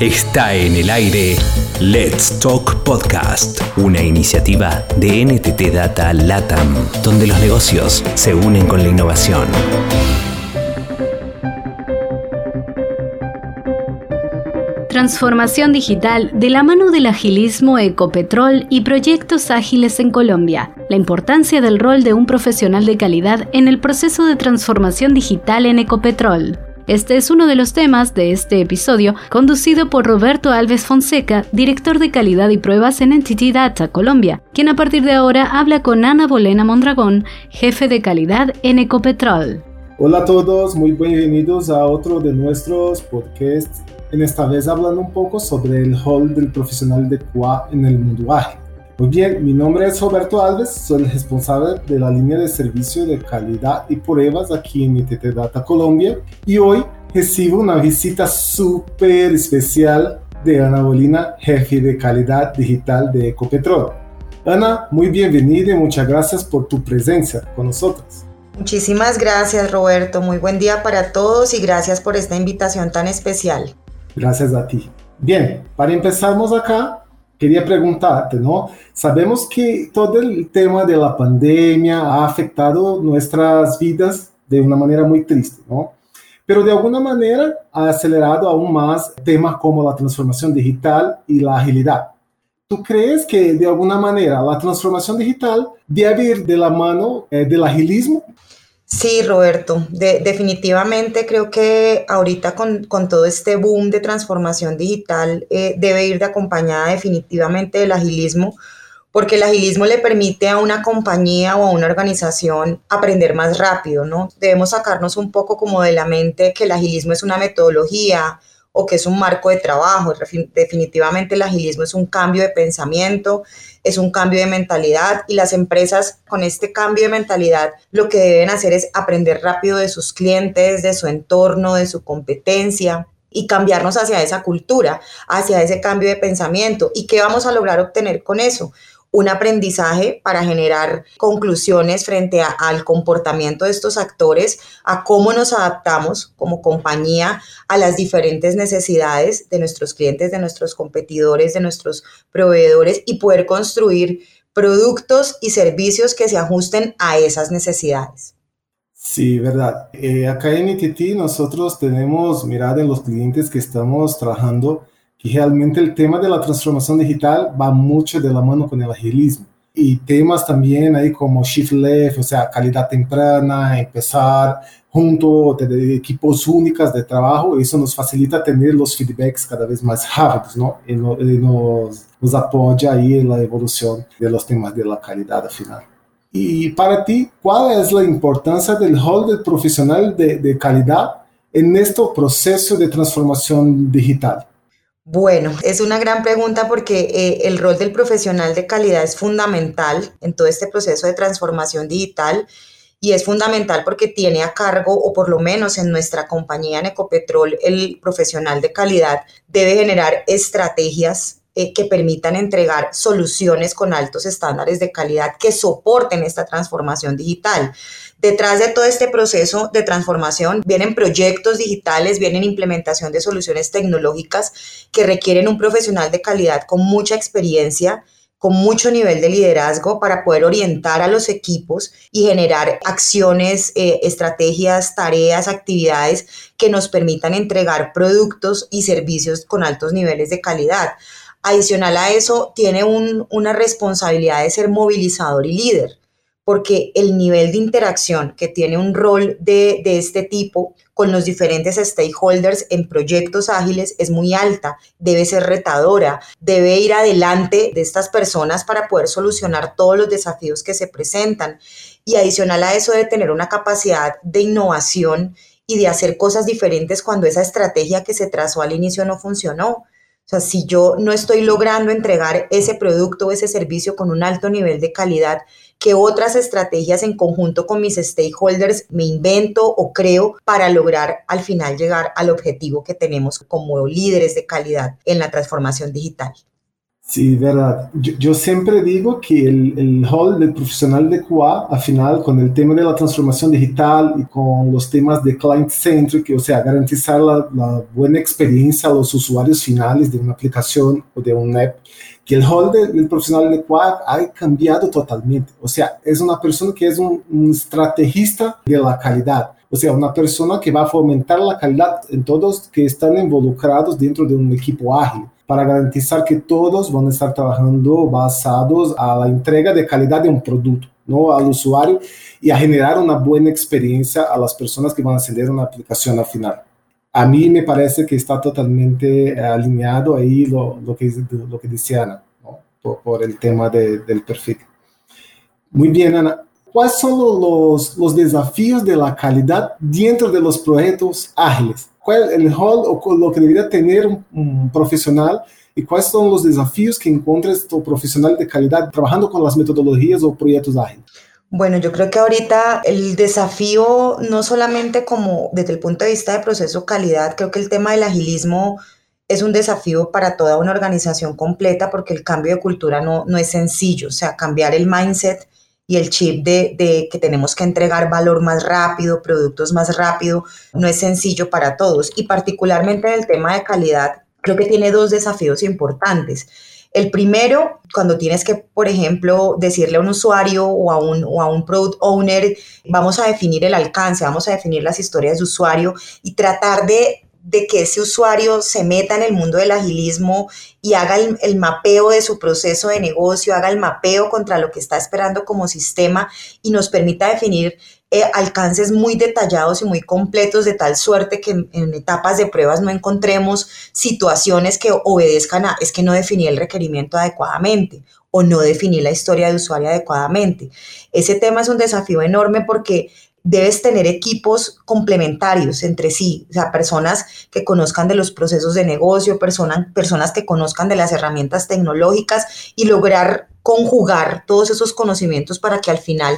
Está en el aire Let's Talk Podcast, una iniciativa de NTT Data LATAM, donde los negocios se unen con la innovación. Transformación digital de la mano del agilismo Ecopetrol y proyectos ágiles en Colombia. La importancia del rol de un profesional de calidad en el proceso de transformación digital en Ecopetrol. Este es uno de los temas de este episodio, conducido por Roberto Alves Fonseca, director de calidad y pruebas en Entity Data Colombia, quien a partir de ahora habla con Ana Bolena Mondragón, jefe de calidad en Ecopetrol. Hola a todos, muy bienvenidos a otro de nuestros podcasts. En esta vez hablando un poco sobre el rol del profesional de QA en el mundo. Muy bien, mi nombre es Roberto Alves, soy el responsable de la línea de servicio de calidad y pruebas aquí en ITT Data Colombia y hoy recibo una visita súper especial de Ana Bolina, jefe de calidad digital de Ecopetrol. Ana, muy bienvenida y muchas gracias por tu presencia con nosotros. Muchísimas gracias Roberto, muy buen día para todos y gracias por esta invitación tan especial. Gracias a ti. Bien, para empezarmos acá, quería preguntarte, ¿no? Sabemos que todo el tema de la pandemia ha afectado nuestras vidas de una manera muy triste, ¿no? Pero de alguna manera ha acelerado aún más temas como la transformación digital y la agilidad. ¿Tú crees que de alguna manera la transformación digital debe ir de la mano eh, del agilismo? Sí, Roberto, definitivamente creo que ahorita con, todo este boom de transformación digital eh, debe ir de acompañada definitivamente del agilismo, porque el agilismo le permite a una compañía o a una organización aprender más rápido, ¿no? Debemos sacarnos un poco como de la mente que el agilismo es una metodología, o que es un marco de trabajo. Definitivamente el agilismo es un cambio de pensamiento, es un cambio de mentalidad y las empresas con este cambio de mentalidad lo que deben hacer es aprender rápido de sus clientes, de su entorno, de su competencia y cambiarnos hacia esa cultura, hacia ese cambio de pensamiento. ¿Y qué vamos a lograr obtener con eso? Un aprendizaje para generar conclusiones frente al comportamiento de estos actores, a cómo nos adaptamos como compañía a las diferentes necesidades de nuestros clientes, de nuestros competidores, de nuestros proveedores y poder construir productos y servicios que se ajusten a esas necesidades. Sí, verdad. Eh, acá en ITT nosotros tenemos mirada en los clientes que estamos trabajando y realmente el tema de la transformación digital va mucho de la mano con el agilismo. Y temas también ahí como shift left, o sea, calidad temprana, empezar junto equipos únicos de trabajo, eso nos facilita tener los feedbacks cada vez más rápidos, ¿no? Y, nos, nos apoya ahí en la evolución de los temas de la calidad al final. Y para ti, ¿cuál es la importancia del rol del profesional de, de calidad en este proceso de transformación digital? Bueno, es una gran pregunta porque eh, el rol del profesional de calidad es fundamental en todo este proceso de transformación digital y es fundamental porque tiene a cargo, o por lo menos en nuestra compañía en Ecopetrol, el profesional de calidad debe generar estrategias eh, que permitan entregar soluciones con altos estándares de calidad que soporten esta transformación digital. Detrás de todo este proceso de transformación vienen proyectos digitales, vienen implementación de soluciones tecnológicas que requieren un profesional de calidad con mucha experiencia, con mucho nivel de liderazgo para poder orientar a los equipos y generar acciones, eh, estrategias, tareas, actividades que nos permitan entregar productos y servicios con altos niveles de calidad. Adicional a eso, tiene una responsabilidad de ser movilizador y líder, porque el nivel de interacción que tiene un rol de, de este tipo con los diferentes stakeholders en proyectos ágiles es muy alta, debe ser retadora, debe ir adelante de estas personas para poder solucionar todos los desafíos que se presentan. Y adicional a eso, debe tener una capacidad de innovación y de hacer cosas diferentes cuando esa estrategia que se trazó al inicio no funcionó. O sea, si yo no estoy logrando entregar ese producto o ese servicio con un alto nivel de calidad, ¿qué otras estrategias en conjunto con mis stakeholders me invento o creo para lograr al final llegar al objetivo que tenemos como líderes de calidad en la transformación digital? Sí, verdad. Yo, siempre digo que el, el hall del profesional de QA, al final, con el tema de la transformación digital y con los temas de client-centric, o sea, garantizar la, la, buena experiencia a los usuarios finales de una aplicación o de un app, que el hall del profesional de QA ha cambiado totalmente. O sea, es una persona que es un, un estrategista de la calidad. O sea, una persona que va a fomentar la calidad en todos que están involucrados dentro de un equipo ágil para garantizar que todos van a estar trabajando basados a la entrega de calidad de un producto, ¿no? al usuario y a generar una buena experiencia a las personas que van a acceder a una aplicación al final. A mí me parece que está totalmente alineado ahí lo, lo que, lo que dice Ana, ¿no? por, por, el tema de, del perfil. Muy bien, Ana. ¿Cuáles son los, los desafíos de la calidad dentro de los proyectos ágiles? cuál es el rol o lo que debería tener un, profesional y cuáles son los desafíos que encuentra este profesional de calidad trabajando con las metodologías o proyectos ágiles. Bueno, yo creo que ahorita el desafío, no solamente como desde el punto de vista de proceso calidad, creo que el tema del agilismo es un desafío para toda una organización completa porque el cambio de cultura no, no es sencillo, o sea, cambiar el mindset y el chip de, que tenemos que entregar valor más rápido, productos más rápido, no es sencillo para todos. Y particularmente en el tema de calidad, creo que tiene dos desafíos importantes. El primero, cuando tienes que, por ejemplo, decirle a un usuario o a un, o a un product owner, vamos a definir el alcance, vamos a definir las historias de usuario y tratar de de que ese usuario se meta en el mundo del agilismo y haga el, mapeo de su proceso de negocio, haga el mapeo contra lo que está esperando como sistema y nos permita definir eh, alcances muy detallados y muy completos de tal suerte que en, etapas de pruebas no encontremos situaciones que obedezcan a es que no definí el requerimiento adecuadamente o no definí la historia de usuario adecuadamente. Ese tema es un desafío enorme porque debes tener equipos complementarios entre sí, o sea, personas que conozcan de los procesos de negocio, personas, personas que conozcan de las herramientas tecnológicas y lograr conjugar todos esos conocimientos para que al final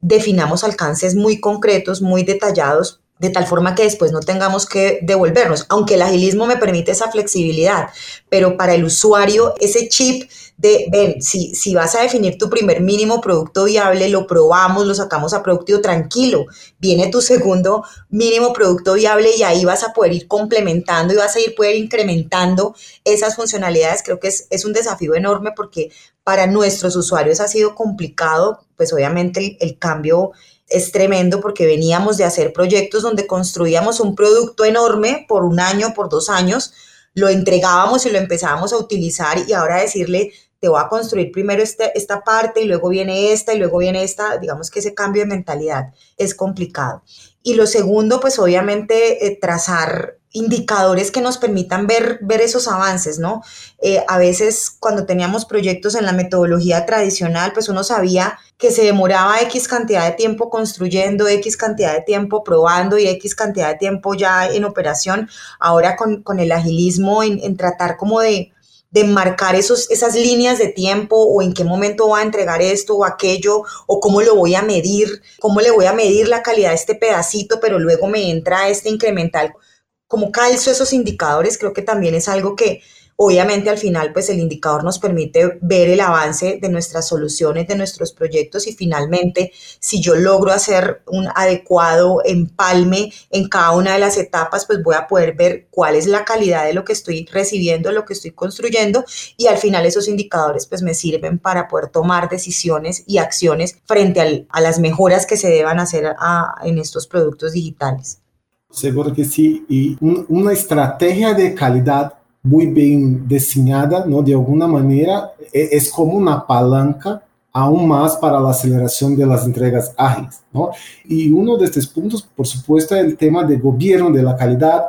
definamos alcances muy concretos, muy detallados de tal forma que después no tengamos que devolvernos, aunque el agilismo me permite esa flexibilidad, pero para el usuario ese chip de, ven, si, si vas a definir tu primer mínimo producto viable, lo probamos, lo sacamos a producto tranquilo, viene tu segundo mínimo producto viable y ahí vas a poder ir complementando y vas a ir poder incrementando esas funcionalidades, creo que es, es un desafío enorme porque para nuestros usuarios ha sido complicado, pues obviamente el, cambio es tremendo porque veníamos de hacer proyectos donde construíamos un producto enorme por un año, por dos años, lo entregábamos y lo empezábamos a utilizar y ahora decirle, te voy a construir primero este, esta parte y luego viene esta y luego viene esta, digamos que ese cambio de mentalidad es complicado. Y lo segundo, pues obviamente eh, trazar indicadores que nos permitan ver, ver esos avances, ¿no? Eh, a veces cuando teníamos proyectos en la metodología tradicional, pues uno sabía que se demoraba X cantidad de tiempo construyendo, X cantidad de tiempo probando y X cantidad de tiempo ya en operación. Ahora con, con el agilismo en, en tratar como de, de marcar esos, esas líneas de tiempo o en qué momento va a entregar esto o aquello o cómo lo voy a medir, cómo le voy a medir la calidad de este pedacito, pero luego me entra este incremental como calzo esos indicadores, creo que también es algo que obviamente al final pues el indicador nos permite ver el avance de nuestras soluciones, de nuestros proyectos y finalmente si yo logro hacer un adecuado empalme en cada una de las etapas pues voy a poder ver cuál es la calidad de lo que estoy recibiendo, lo que estoy construyendo y al final esos indicadores pues me sirven para poder tomar decisiones y acciones frente a las mejoras que se deban hacer en estos productos digitales. Seguro que sí. Y una estrategia de calidad muy bien diseñada, ¿no? de alguna manera, e, es como una palanca aún más para la aceleración de las entregas ágiles. ¿no? Y uno de estos puntos, por supuesto, es el tema de gobierno de la calidad,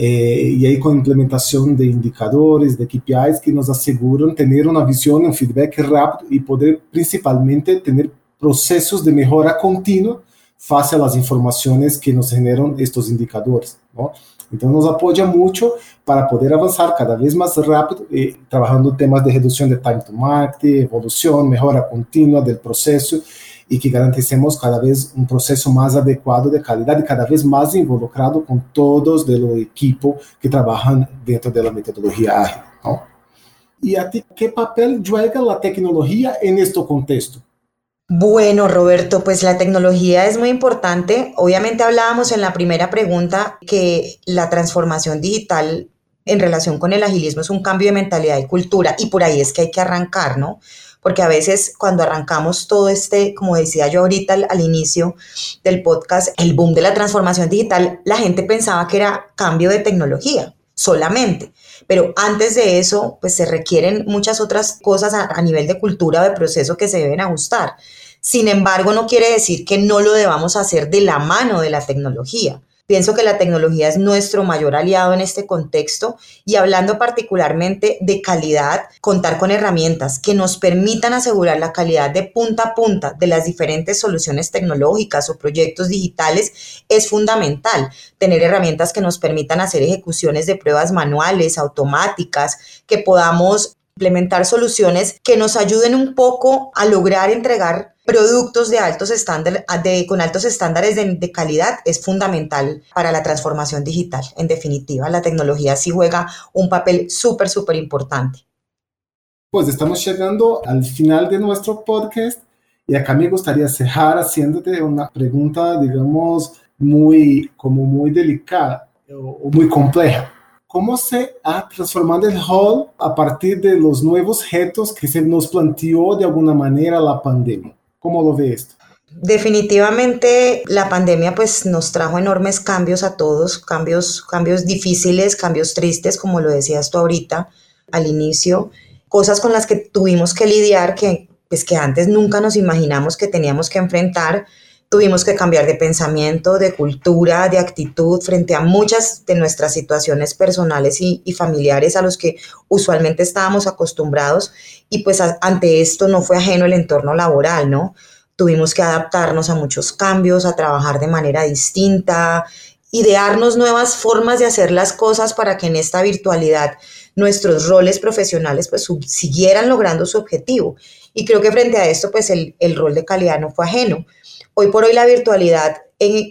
eh, y ahí con implementación de indicadores, de KPIs que nos aseguran tener una visión, un feedback rápido y poder principalmente tener procesos de mejora continua face a las informaciones que nos generan estos indicadores. ¿no? Entonces nos apoya mucho para poder avanzar cada vez más rápido y trabajando temas de reducción de time to market, evolución, mejora continua del proceso y que garanticemos cada vez un proceso más adecuado de calidad y cada vez más involucrado con todos del equipo que trabajan dentro de la metodología ágil. ¿no? ¿Y a ti qué papel juega la tecnología en este contexto? Bueno, Roberto, pues la tecnología es muy importante. Obviamente hablábamos en la primera pregunta que la transformación digital en relación con el agilismo es un cambio de mentalidad y cultura y por ahí es que hay que arrancar, ¿no? Porque a veces cuando arrancamos todo este, como decía yo ahorita al, al, inicio del podcast, el boom de la transformación digital, la gente pensaba que era cambio de tecnología solamente. Pero antes de eso, pues se requieren muchas otras cosas a, nivel de cultura de proceso que se deben ajustar. Sin embargo, no quiere decir que no lo debamos hacer de la mano de la tecnología. Pienso que la tecnología es nuestro mayor aliado en este contexto y hablando particularmente de calidad, contar con herramientas que nos permitan asegurar la calidad de punta a punta de las diferentes soluciones tecnológicas o proyectos digitales es fundamental. Tener herramientas que nos permitan hacer ejecuciones de pruebas manuales, automáticas, que podamos implementar soluciones que nos ayuden un poco a lograr entregar productos de altos estándares, de, con altos estándares de, de, calidad es fundamental para la transformación digital. En definitiva, la tecnología sí juega un papel súper, súper importante. Pues estamos llegando al final de nuestro podcast y acá me gustaría cerrar haciéndote una pregunta, digamos, muy, como muy delicada o muy compleja. ¿Cómo se ha transformado el hall a partir de los nuevos retos que se nos planteó de alguna manera la pandemia? ¿Cómo lo ve esto? Definitivamente la pandemia pues nos trajo enormes cambios a todos, cambios, cambios difíciles, cambios tristes, como lo decías tú ahorita al inicio, cosas con las que tuvimos que lidiar que pues que antes nunca nos imaginamos que teníamos que enfrentar Tuvimos que cambiar de pensamiento, de cultura, de actitud frente a muchas de nuestras situaciones personales y, familiares a los que usualmente estábamos acostumbrados y pues ante esto no fue ajeno el entorno laboral, ¿no? Tuvimos que adaptarnos a muchos cambios, a trabajar de manera distinta, idearnos nuevas formas de hacer las cosas para que en esta virtualidad nuestros roles profesionales pues siguieran logrando su objetivo. Y creo que frente a esto pues el, el rol de calidad no fue ajeno. Hoy por hoy la virtualidad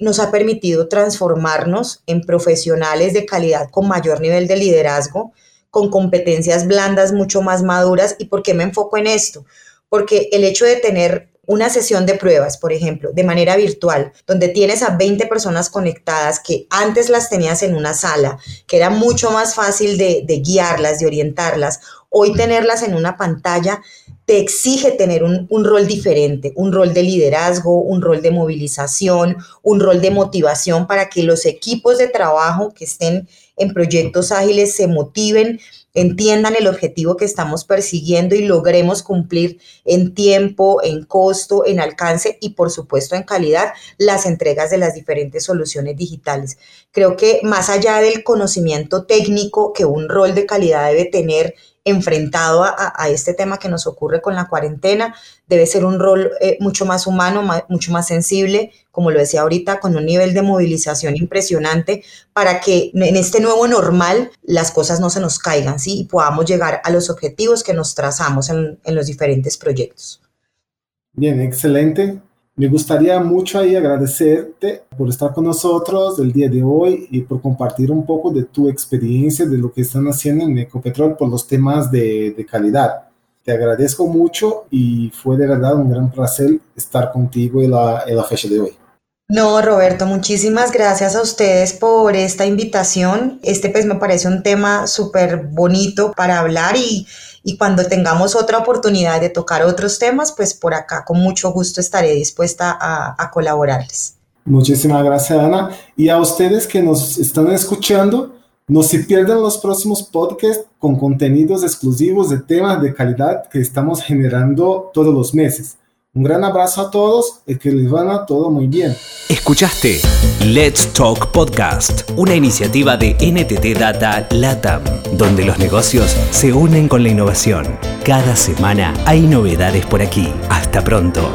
nos ha permitido transformarnos en profesionales de calidad con mayor nivel de liderazgo, con competencias blandas mucho más maduras. ¿Y por qué me enfoco en esto? Porque el hecho de tener una sesión de pruebas, por ejemplo, de manera virtual, donde tienes a 20 personas conectadas que antes las tenías en una sala, que era mucho más fácil de, de guiarlas, de orientarlas, hoy tenerlas en una pantalla te exige tener un, un, rol diferente, un rol de liderazgo, un rol de movilización, un rol de motivación para que los equipos de trabajo que estén en proyectos ágiles se motiven, entiendan el objetivo que estamos persiguiendo y logremos cumplir en tiempo, en costo, en alcance y por supuesto en calidad las entregas de las diferentes soluciones digitales. Creo que más allá del conocimiento técnico que un rol de calidad debe tener enfrentado a, este tema que nos ocurre con la cuarentena. Debe ser un rol eh, mucho más humano, mucho más sensible, como lo decía ahorita, con un nivel de movilización impresionante para que en este nuevo normal las cosas no se nos caigan ¿sí? y podamos llegar a los objetivos que nos trazamos en, en los diferentes proyectos. Bien, excelente. Me gustaría mucho ahí agradecerte por estar con nosotros el día de hoy y por compartir un poco de tu experiencia, de lo que están haciendo en Ecopetrol por los temas de, de calidad. Te agradezco mucho y fue de verdad un gran placer estar contigo en la, en la fecha de hoy. No, Roberto, muchísimas gracias a ustedes por esta invitación. Este pues me parece un tema súper bonito para hablar y y cuando tengamos otra oportunidad de tocar otros temas, pues por acá con mucho gusto estaré dispuesta a, a colaborarles. Muchísimas gracias, Ana. Y a ustedes que nos están escuchando, no se pierdan los próximos podcasts con contenidos exclusivos de temas de calidad que estamos generando todos los meses. Un gran abrazo a todos y que les van a todo muy bien. Escuchaste Let's Talk Podcast, una iniciativa de NTT Data LATAM, donde los negocios se unen con la innovación. Cada semana hay novedades por aquí. Hasta pronto.